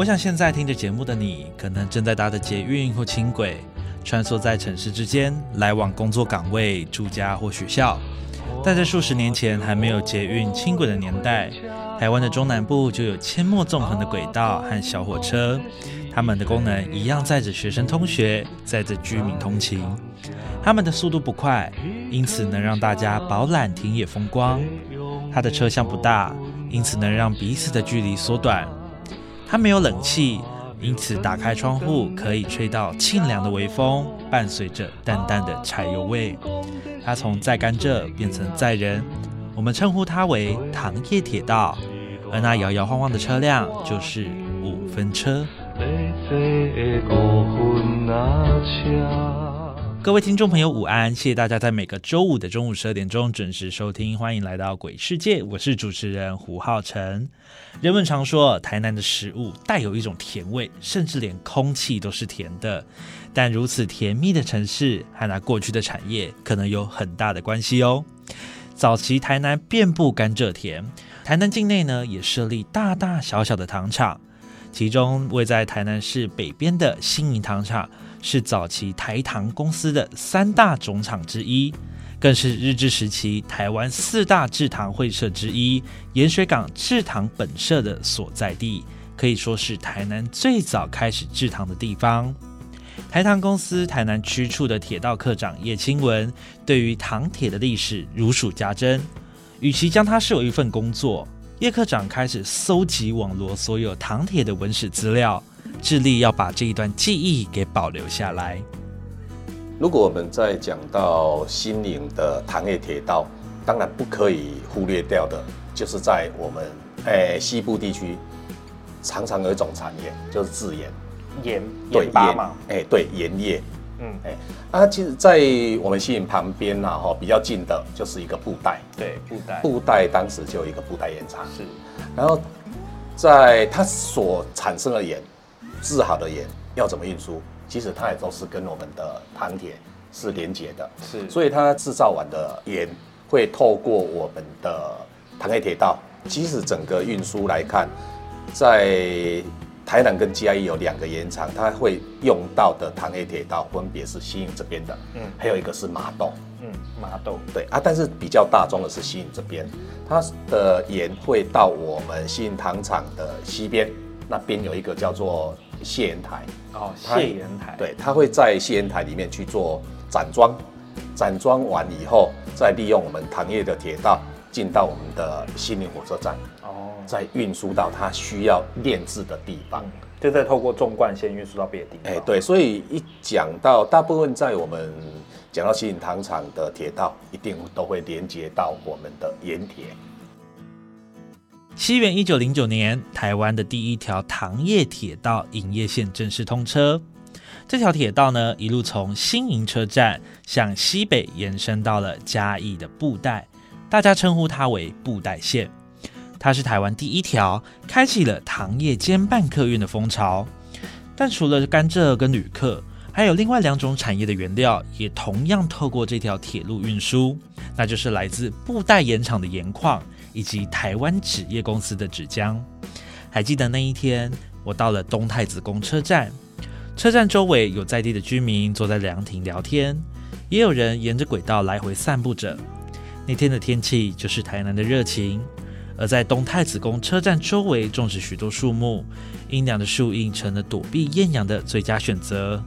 我想现在听着节目的你，可能正在搭着捷运或轻轨，穿梭在城市之间，来往工作岗位、住家或学校。但在数十年前还没有捷运、轻轨的年代，台湾的中南部就有阡陌纵横的轨道和小火车，它们的功能一样载着学生通学，载着居民通勤。它们的速度不快，因此能让大家饱览田野风光。它的车厢不大，因此能让彼此的距离缩短。它没有冷气，因此打开窗户可以吹到沁凉的微风，伴随着淡淡的柴油味。它从载甘蔗变成载人，我们称呼它为糖业铁道。而那摇摇晃晃的车辆就是五分车。各位听众朋友，午安！谢谢大家在每个周五的中午十二点钟准时收听，欢迎来到鬼世界，我是主持人胡浩辰。人们常说台南的食物带有一种甜味，甚至连空气都是甜的。但如此甜蜜的城市和那过去的产业可能有很大的关系哦。早期台南遍布甘蔗田，台南境内呢也设立大大小小的糖厂，其中位在台南市北边的新营糖厂。是早期台糖公司的三大总厂之一，更是日治时期台湾四大制糖会社之一——盐水港制糖本社的所在地，可以说是台南最早开始制糖的地方。台糖公司台南区处的铁道科长叶清文，对于糖铁的历史如数家珍。与其将它视为一份工作，叶科长开始搜集网罗所有糖铁的文史资料。致力要把这一段记忆给保留下来。如果我们在讲到新营的糖业铁道，当然不可以忽略掉的，就是在我们诶西部地区，常常有一种产业就是制盐，盐对盐嘛，哎对盐业，嗯。哎啊，其实，在我们新营旁边呐哈比较近的就是一个布袋，对布袋，布袋当时就有一个布袋盐厂，是，然后在它所产生的盐。制好的盐要怎么运输？其实它也都是跟我们的糖铁是连接的，是，所以它制造完的盐会透过我们的糖业铁道。即使整个运输来看，在台南跟嘉义有两个盐厂，它会用到的糖业铁道分别是新营这边的，嗯，还有一个是麻豆，嗯，麻豆，对啊，但是比较大宗的是新营这边，它的盐会到我们新营糖厂的西边，那边有一个叫做。谢盐台。哦，谢盐台，对，他会在谢盐台里面去做展装，展装完以后，再利用我们糖业的铁道进到我们的西宁火车站，哦，再运输到他需要炼制的地方，就再透过纵贯线运输到别的地方。哎，对，所以一讲到大部分在我们讲到西宁糖厂的铁道，一定都会连接到我们的盐铁。西元一九零九年，台湾的第一条糖业铁道营业线正式通车。这条铁道呢，一路从新营车站向西北延伸到了嘉义的布袋，大家称呼它为布袋线。它是台湾第一条开启了糖业兼办客运的风潮。但除了甘蔗跟旅客，还有另外两种产业的原料也同样透过这条铁路运输，那就是来自布袋盐厂的盐矿。以及台湾纸业公司的纸浆，还记得那一天，我到了东太子宫车站，车站周围有在地的居民坐在凉亭聊天，也有人沿着轨道来回散步着。那天的天气就是台南的热情，而在东太子宫车站周围种植许多树木，阴凉的树荫成了躲避艳阳的最佳选择。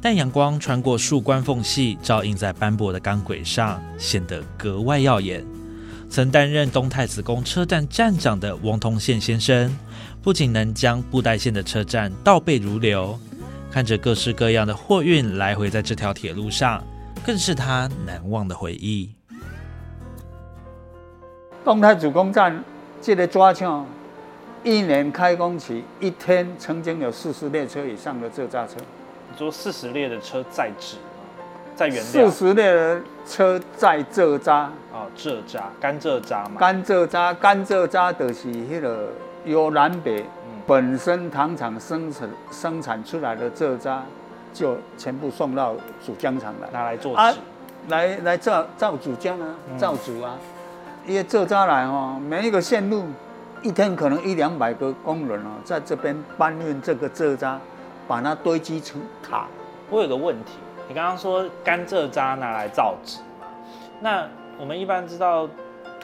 但阳光穿过树冠缝隙，照映在斑驳的钢轨上，显得格外耀眼。曾担任东太子宫车站站长的翁通宪先生，不仅能将布袋线的车站倒背如流，看着各式各样的货运来回在这条铁路上，更是他难忘的回忆。东太子宫站这个抓枪，一年开工期一天曾经有四十列车以上的这扎车。说四十列的车在纸，在原料。四十列的车在蔗渣。哦，蔗渣，甘蔗渣嘛。甘蔗渣，甘蔗渣就是迄个由南北本身糖厂生产生产出来的蔗渣，就全部送到主浆厂来，拿来做纸，来来造造主浆啊，造纸啊。因为蔗渣来哦，每一个线路一天可能一两百个工人哦，在这边搬运这个蔗渣。把它堆积成塔。我有个问题，你刚刚说甘蔗渣拿来造纸嘛？那我们一般知道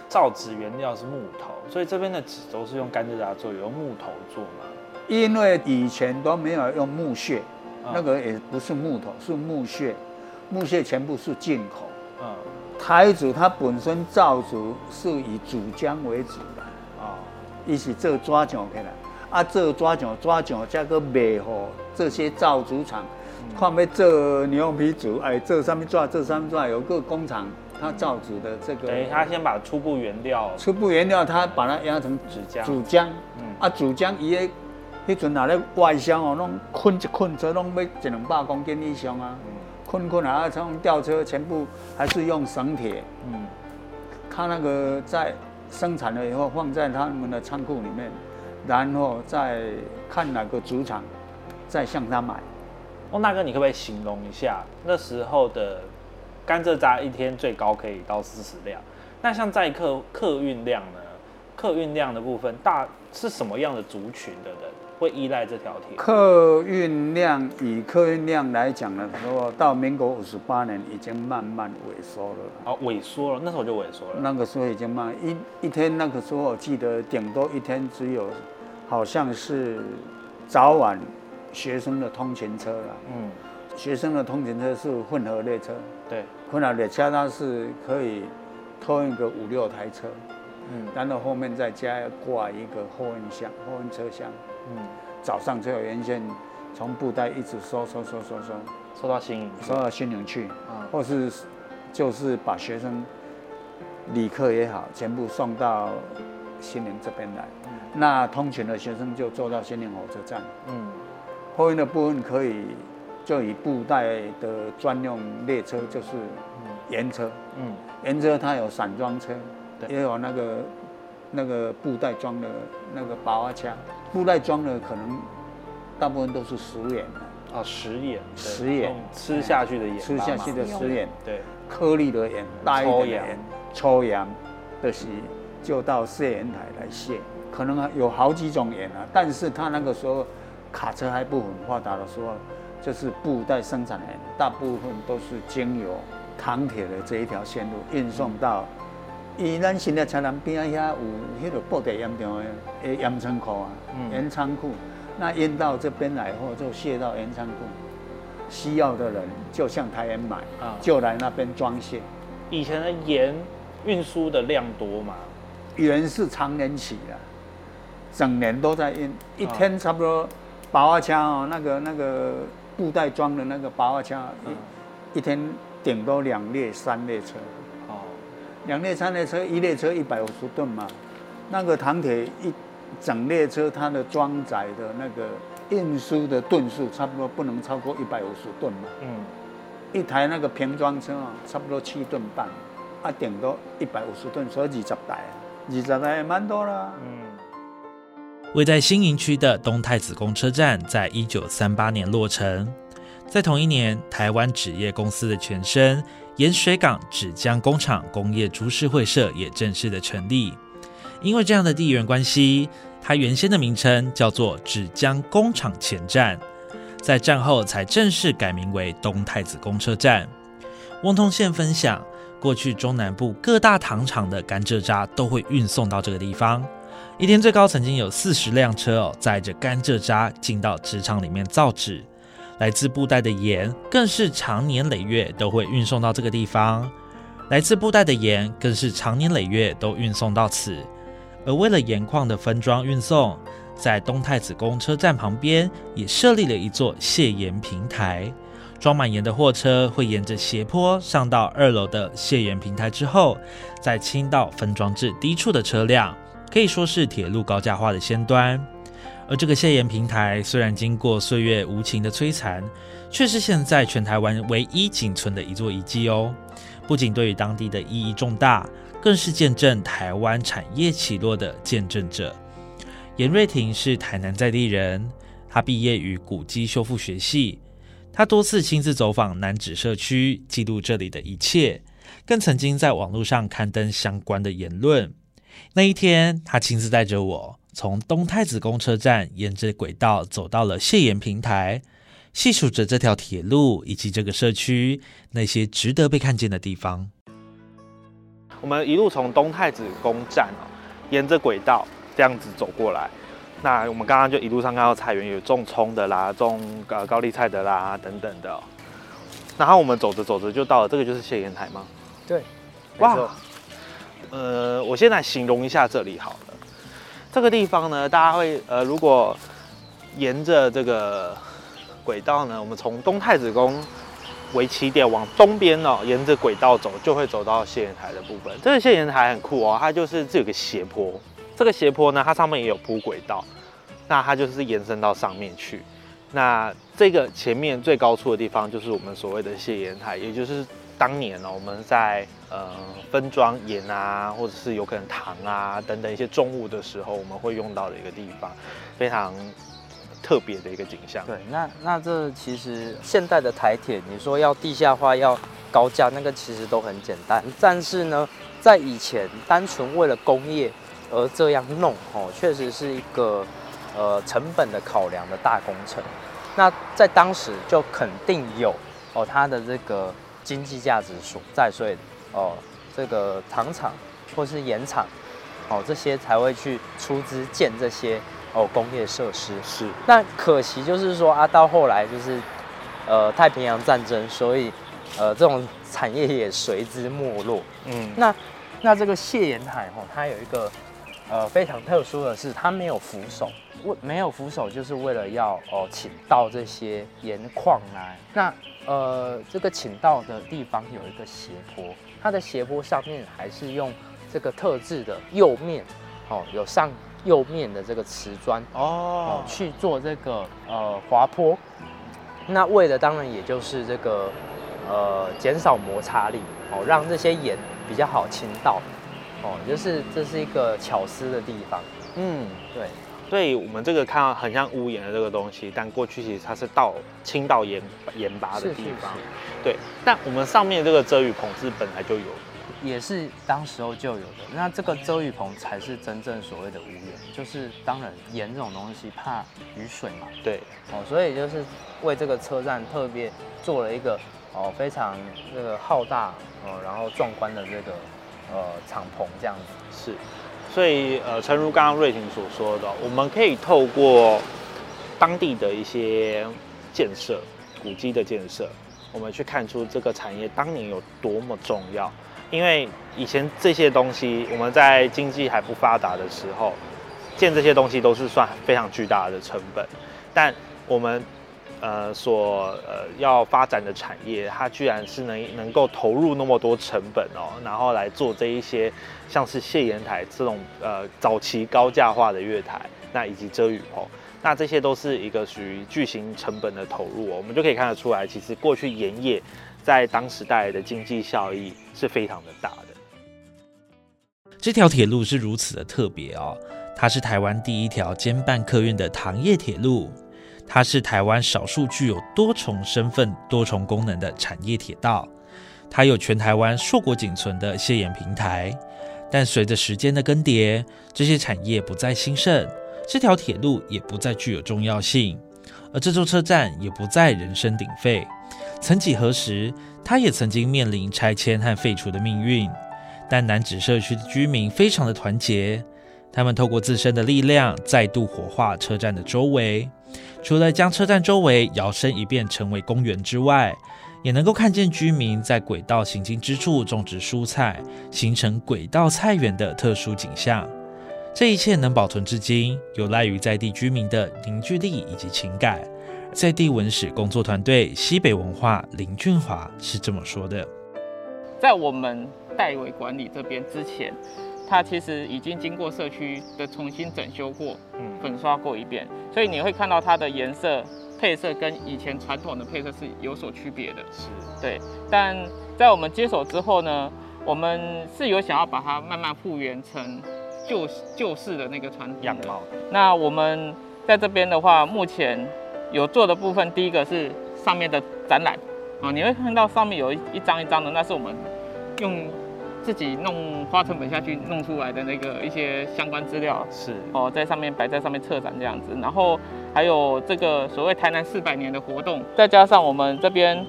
造纸原料是木头，所以这边的纸都是用甘蔗渣做，用木头做嘛？因为以前都没有用木屑，那个也不是木头，是木屑，木屑全部是进口。嗯，台主它本身造纸是以主浆为主的，啊，一起做抓奖起来，啊，做抓奖抓奖加个卖货。这些造纸厂，看要做牛皮纸，哎，这上面做，这上面做，有个工厂，它造纸的这个，等于，他先把初步原料，初步原料，他把它压成纸浆，纸浆，嗯，啊，纸浆伊个，迄阵拿咧外销哦，拢捆一捆车，拢要一两百公斤以上啊，捆捆啊，从吊车全部还是用绳铁，嗯，他那个在生产了以后，放在他们的仓库里面，然后再看哪个主厂。再向他买，翁大哥，你可不可以形容一下那时候的甘蔗渣一天最高可以到四十辆？那像载客客运量呢？客运量的部分大是什么样的族群的人会依赖这条铁？客运量以客运量来讲呢，如果到民国五十八年已经慢慢萎缩了。哦，萎缩了，那时候就萎缩了。那个时候已经慢一一天，那个时候我记得顶多一天只有好像是早晚。学生的通勤车了，嗯，学生的通勤车是混合列车，对，混合列车它是可以拖一个五六台车，嗯，然后后面再加挂一个货运箱、货运车厢，嗯，早上就有沿线从布袋一直收收收收收，收到新营，收到新营去，啊，或是就是把学生旅客也好，全部送到新营这边来，那通勤的学生就坐到新营火车站，嗯。货运的部分可以就以布袋的专用列车，就是盐车。嗯，盐车它有散装车，也有那个那个布袋装的那个八瓦枪。布袋装的可能大部分都是食盐的。啊，食盐，食盐，吃下去的盐，吃下去的食盐，对，颗粒的盐，大一点的盐，抽盐的是就到卸盐台来卸。可能有好几种盐啊，但是他那个时候。卡车还不很发达的时候，就是布袋生产的，大部分都是经由糖铁的这一条线路运送到。以咱现在车南边遐有迄个布袋严重的诶盐仓库啊，盐仓库，那运到这边来后就卸到盐仓库，需要的人就向台盐买啊，就来那边装卸。以前的盐运输的量多吗？盐是常年起的，整年都在运，一天差不多。八瓦枪哦，那个那个布袋装的那个八瓦枪，一一天顶多两列三列车。哦，两列三列车，一列车一百五十吨嘛。那个唐铁一整列车，它的装载的那个运输的吨数，差不多不能超过一百五十吨嘛。嗯，一台那个平装车啊，差不多七吨半，啊，顶多一百五十吨，所以二十台，二十台也蛮多啦。嗯。位在新营区的东太子公车站，在一九三八年落成。在同一年，台湾纸业公司的前身盐水港纸浆工厂工业株式会社也正式的成立。因为这样的地缘关系，它原先的名称叫做纸浆工厂前站，在战后才正式改名为东太子公车站。翁通线分享，过去中南部各大糖厂的甘蔗渣都会运送到这个地方。一天最高曾经有四十辆车哦，载着甘蔗渣进到纸厂里面造纸。来自布袋的盐更是长年累月都会运送到这个地方。来自布袋的盐更是长年累月都运送到此。而为了盐矿的分装运送，在东太子宫车站旁边也设立了一座卸盐平台。装满盐的货车会沿着斜坡上到二楼的卸盐平台之后，再倾倒分装至低处的车辆，可以说是铁路高架化的先端。而这个卸盐平台虽然经过岁月无情的摧残，却是现在全台湾唯一仅存的一座遗迹哦。不仅对于当地的意义重大，更是见证台湾产业起落的见证者。严瑞婷是台南在地人，他毕业于古迹修复学系。他多次亲自走访南址社区，记录这里的一切，更曾经在网络上刊登相关的言论。那一天，他亲自带着我从东太子公车站沿着轨道走到了谢岩平台，细数着这条铁路以及这个社区那些值得被看见的地方。我们一路从东太子公站哦，沿着轨道这样子走过来。那我们刚刚就一路上看到菜园有种葱的啦，种呃高丽菜的啦等等的。然后我们走着走着就到了，这个就是谢岩台吗？对，哇，呃，我先来形容一下这里好了。这个地方呢，大家会呃，如果沿着这个轨道呢，我们从东太子宫为起点往东边哦，沿着轨道走，就会走到谢岩台的部分。这个谢岩台很酷哦，它就是这有个斜坡。这个斜坡呢，它上面也有铺轨道，那它就是延伸到上面去。那这个前面最高处的地方，就是我们所谓的谢盐台，也就是当年呢，我们在呃分装盐啊，或者是有可能糖啊等等一些重物的时候，我们会用到的一个地方，非常特别的一个景象。对，那那这其实现代的台铁，你说要地下化要高架，那个其实都很简单。但是呢，在以前，单纯为了工业。而这样弄哦，确实是一个呃成本的考量的大工程。那在当时就肯定有哦它的这个经济价值所在，所以哦这个糖厂或是盐厂哦这些才会去出资建这些哦工业设施。是。那可惜就是说啊，到后来就是呃太平洋战争，所以呃这种产业也随之没落。嗯。那那这个谢盐海哦，它有一个。呃，非常特殊的是，它没有扶手，为没有扶手，就是为了要哦，请到这些盐矿来。那呃，这个请到的地方有一个斜坡，它的斜坡上面还是用这个特制的釉面，哦，有上釉面的这个瓷砖哦，去做这个呃滑坡。那为的当然也就是这个呃减少摩擦力，哦，让这些盐比较好倾倒。哦，就是这是一个巧思的地方。嗯，对。所以我们这个看到很像屋檐的这个东西，但过去其实它是倒倾倒盐盐巴的地方。对。但我们上面这个遮雨棚是本来就有，也是当时候就有的。那这个遮雨棚才是真正所谓的屋檐，就是当然盐这种东西怕雨水嘛。对。哦，所以就是为这个车站特别做了一个哦非常这个浩大哦然后壮观的这个。呃，敞篷这样子是，所以呃，诚如刚刚瑞婷所说的，我们可以透过当地的一些建设、古迹的建设，我们去看出这个产业当年有多么重要。因为以前这些东西，我们在经济还不发达的时候，建这些东西都是算非常巨大的成本，但我们。呃，所呃要发展的产业，它居然是能能够投入那么多成本哦，然后来做这一些像是谢岩台这种呃早期高价化的月台，那以及遮雨棚，那这些都是一个属于巨型成本的投入哦，我们就可以看得出来，其实过去盐业在当时带来的经济效益是非常的大的。这条铁路是如此的特别哦，它是台湾第一条兼办客运的糖业铁路。它是台湾少数具有多重身份、多重功能的产业铁道。它有全台湾硕果仅存的卸盐平台，但随着时间的更迭，这些产业不再兴盛，这条铁路也不再具有重要性，而这座车站也不再人声鼎沸。曾几何时，它也曾经面临拆迁和废除的命运。但南址社区的居民非常的团结，他们透过自身的力量，再度活化车站的周围。除了将车站周围摇身一变成为公园之外，也能够看见居民在轨道行经之处种植蔬菜，形成轨道菜园的特殊景象。这一切能保存至今，有赖于在地居民的凝聚力以及情感。在地文史工作团队西北文化林俊华是这么说的：在我们代为管理这边之前，它其实已经经过社区的重新整修过，嗯，粉刷过一遍，所以你会看到它的颜色配色跟以前传统的配色是有所区别的。是，对。但在我们接手之后呢，我们是有想要把它慢慢复原成旧旧式的那个传统样貌。那我们在这边的话，目前。有做的部分，第一个是上面的展览啊，你会看到上面有一一张一张的，那是我们用自己弄花成本下去弄出来的那个一些相关资料，是。哦，在上面摆在上面策展这样子，然后还有这个所谓台南四百年的活动，再加上我们这边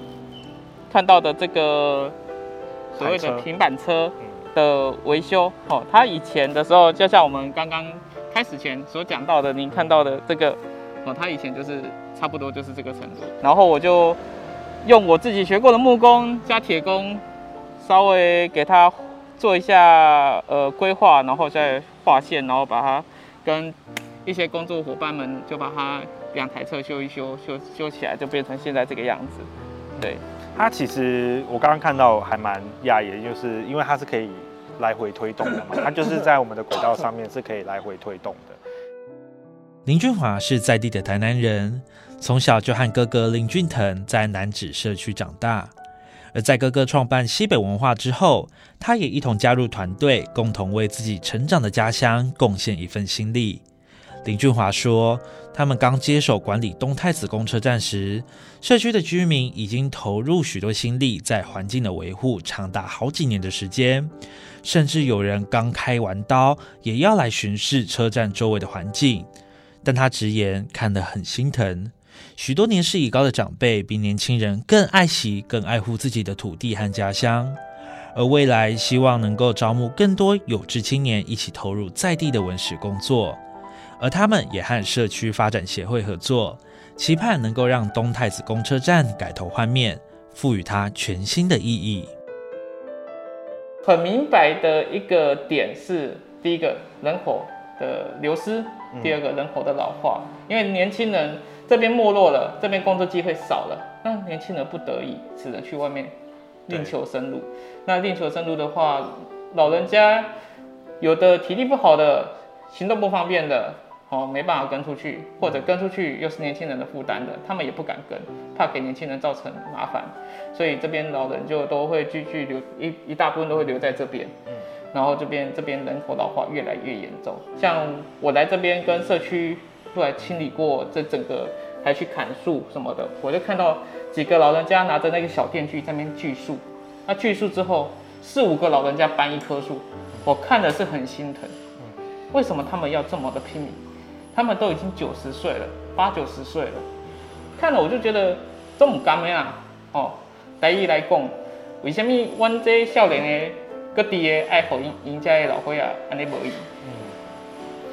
看到的这个所谓的平板车的维修，哦，它以前的时候就像我们刚刚开始前所讲到的，您看到的这个哦，它以前就是。差不多就是这个程度，然后我就用我自己学过的木工加铁工，稍微给它做一下呃规划，然后再画线，然后把它跟一些工作伙伴们就把它两台车修一修，修修起来就变成现在这个样子。对，它其实我刚刚看到还蛮讶异，就是因为它是可以来回推动的嘛，它就是在我们的轨道上面是可以来回推动的。林俊华是在地的台南人。从小就和哥哥林俊腾在南子社区长大，而在哥哥创办西北文化之后，他也一同加入团队，共同为自己成长的家乡贡献一份心力。林俊华说：“他们刚接手管理东太子公车站时，社区的居民已经投入许多心力在环境的维护，长达好几年的时间，甚至有人刚开完刀，也要来巡视车站周围的环境。但他直言看得很心疼。”许多年事已高的长辈比年轻人更爱惜、更爱护自己的土地和家乡，而未来希望能够招募更多有志青年一起投入在地的文史工作，而他们也和社区发展协会合作，期盼能够让东太子公车站改头换面，赋予它全新的意义。很明白的一个点是，第一个人口的流失，第二个人口的老化，因为年轻人。这边没落了，这边工作机会少了，那年轻人不得已只能去外面另求生路。那另求生路的话，老人家有的体力不好的，行动不方便的，哦，没办法跟出去，或者跟出去又是年轻人的负担的，他们也不敢跟，怕给年轻人造成麻烦，所以这边老人就都会继续留一一大部分都会留在这边。嗯，然后这边这边人口老化越来越严重，像我来这边跟社区。出来清理过这整个，还去砍树什么的，我就看到几个老人家拿着那个小电锯在那边锯树。那锯树之后，四五个老人家搬一棵树，我看的是很心疼。为什么他们要这么的拼命？他们都已经九十岁了，八九十岁了，看了我就觉得这么干的啊！哦，来一来讲，为什么阮这少年的各地的爱好赢赢家的老伙啊，安尼无伊？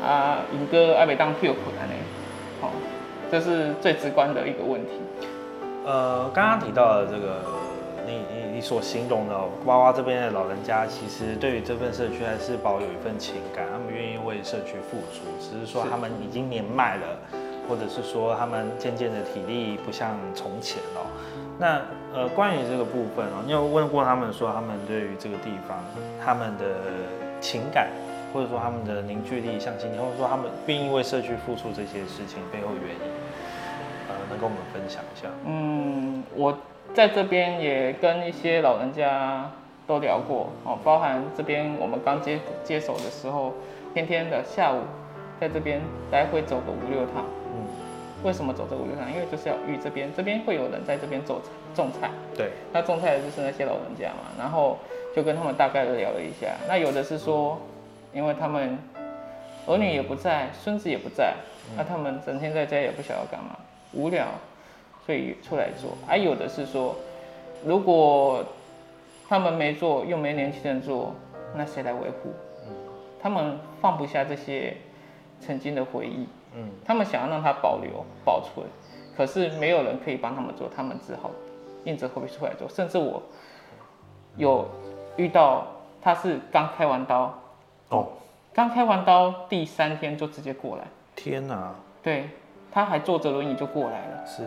啊，尹哥阿北当票款呢？好，这是最直观的一个问题。呃，刚刚提到的这个，你你你所形容的娃娃这边的老人家，其实对于这份社区还是保有一份情感，他们愿意为社区付出，只是说他们已经年迈了，或者是说他们渐渐的体力不像从前了。那呃，关于这个部分哦，你有问过他们说，他们对于这个地方，他们的情感？或者说他们的凝聚力、向心力，或者说他们愿意为社区付出这些事情背后原因，呃，能跟我们分享一下？嗯，我在这边也跟一些老人家都聊过，哦，包含这边我们刚接接手的时候，天天的下午在这边来回走个五六趟。嗯，为什么走这五六趟？因为就是要遇这边，这边会有人在这边种种菜。对，那种菜的就是那些老人家嘛，然后就跟他们大概的聊了一下。那有的是说。因为他们儿女也不在，孙子也不在，那他们整天在家也不晓得干嘛，无聊，所以出来做。还有的是说，如果他们没做，又没年轻人做，那谁来维护？他们放不下这些曾经的回忆，嗯，他们想要让它保留保存，可是没有人可以帮他们做，他们只好硬着头皮出来做。甚至我有遇到，他是刚开完刀，哦，刚开完刀第三天就直接过来，天哪！对，他还坐着轮椅就过来了，是，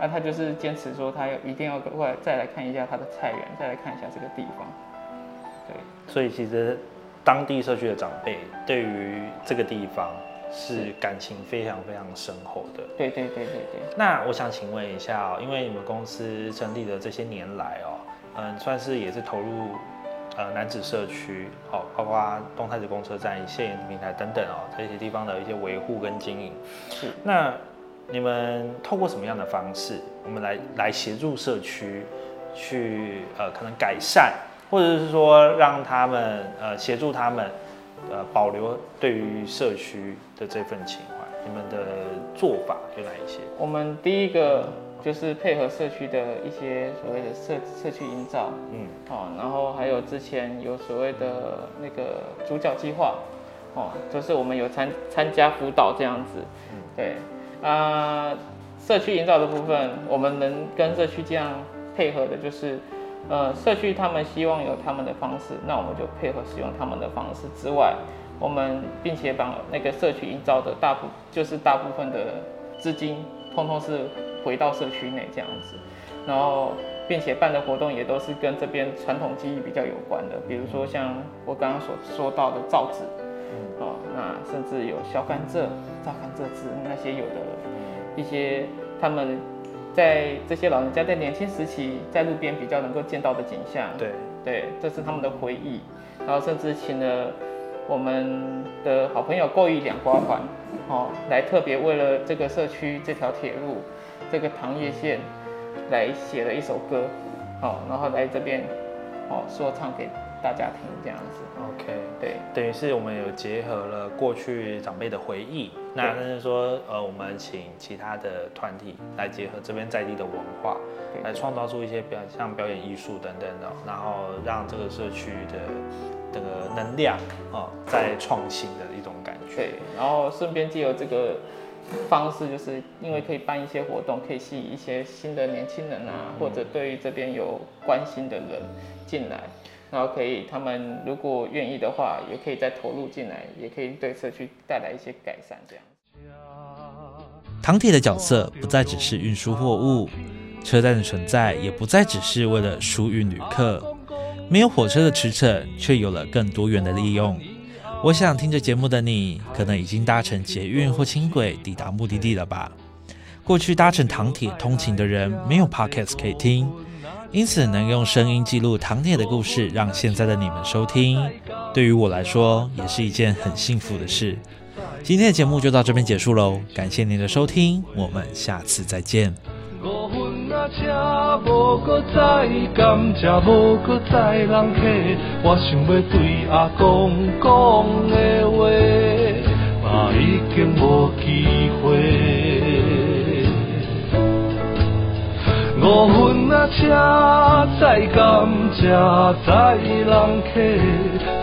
那他就是坚持说他要一定要过来再来看一下他的菜园，再来看一下这个地方，对，所以其实。当地社区的长辈对于这个地方是感情非常非常深厚的。对对对对对。那我想请问一下哦，因为你们公司成立的这些年来哦，嗯，算是也是投入呃男子社区，好，包括东太子公车站、谢延平台等等哦这些地方的一些维护跟经营。是。那你们透过什么样的方式，我们来来协助社区去呃可能改善？或者是说让他们呃协助他们呃保留对于社区的这份情怀，你们的做法有哪一些？我们第一个就是配合社区的一些所谓的社社区营造，嗯，哦，然后还有之前有所谓的那个主角计划，哦，就是我们有参参加辅导这样子，嗯，对，啊，社区营造的部分，我们能跟社区这样配合的就是。呃，社区他们希望有他们的方式，那我们就配合使用他们的方式之外，我们并且把那个社区营造的大部就是大部分的资金，通通是回到社区内这样子，然后并且办的活动也都是跟这边传统技艺比较有关的，比如说像我刚刚所说到的造纸，哦，那甚至有削甘蔗、榨甘蔗汁那些有的一些他们。在这些老人家在年轻时期在路边比较能够见到的景象，对对，这是他们的回忆。然后甚至请了我们的好朋友过一两瓜环，哦，来特别为了这个社区这条铁路这个唐月线来写了一首歌，哦，然后来这边哦说唱给大家听这样子。OK，对，等于是我们有结合了过去长辈的回忆，那但是说，呃，我们请其他的团体来结合这边在地的文化，来创造出一些表像表演艺术等等的，然后让这个社区的这个能量啊，在创新的一种感觉。对，然后顺便借由这个方式，就是因为可以办一些活动，可以吸引一些新的年轻人啊，或者对于这边有关心的人进来。然后可以，他们如果愿意的话，也可以再投入进来，也可以对社区带来一些改善。这样，唐铁的角色不再只是运输货物，车站的存在也不再只是为了疏运旅客。没有火车的驰骋，却有了更多元的利用。我想听着节目的你，可能已经搭乘捷运或轻轨抵达目的地了吧？过去搭乘唐铁通勤的人，没有 podcast 可以听。因此，能用声音记录唐铁的故事，让现在的你们收听，对于我来说也是一件很幸福的事。今天的节目就到这边结束喽，感谢您的收听，我们下次再见。车无搁再甘蔗，无搁再人客，我想要对阿公讲的话，嘛已经无机会。五分啊车再甘蔗，再人客，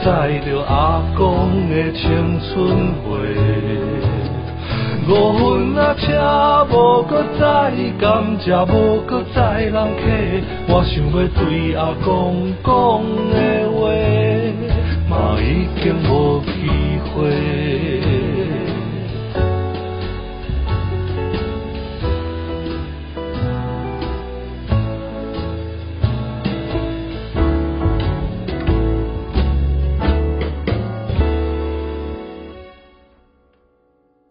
载着阿公的青春花。五分啊车无搁载甘蔗，无搁载人客，我想要对阿公讲的话，嘛已经无机会。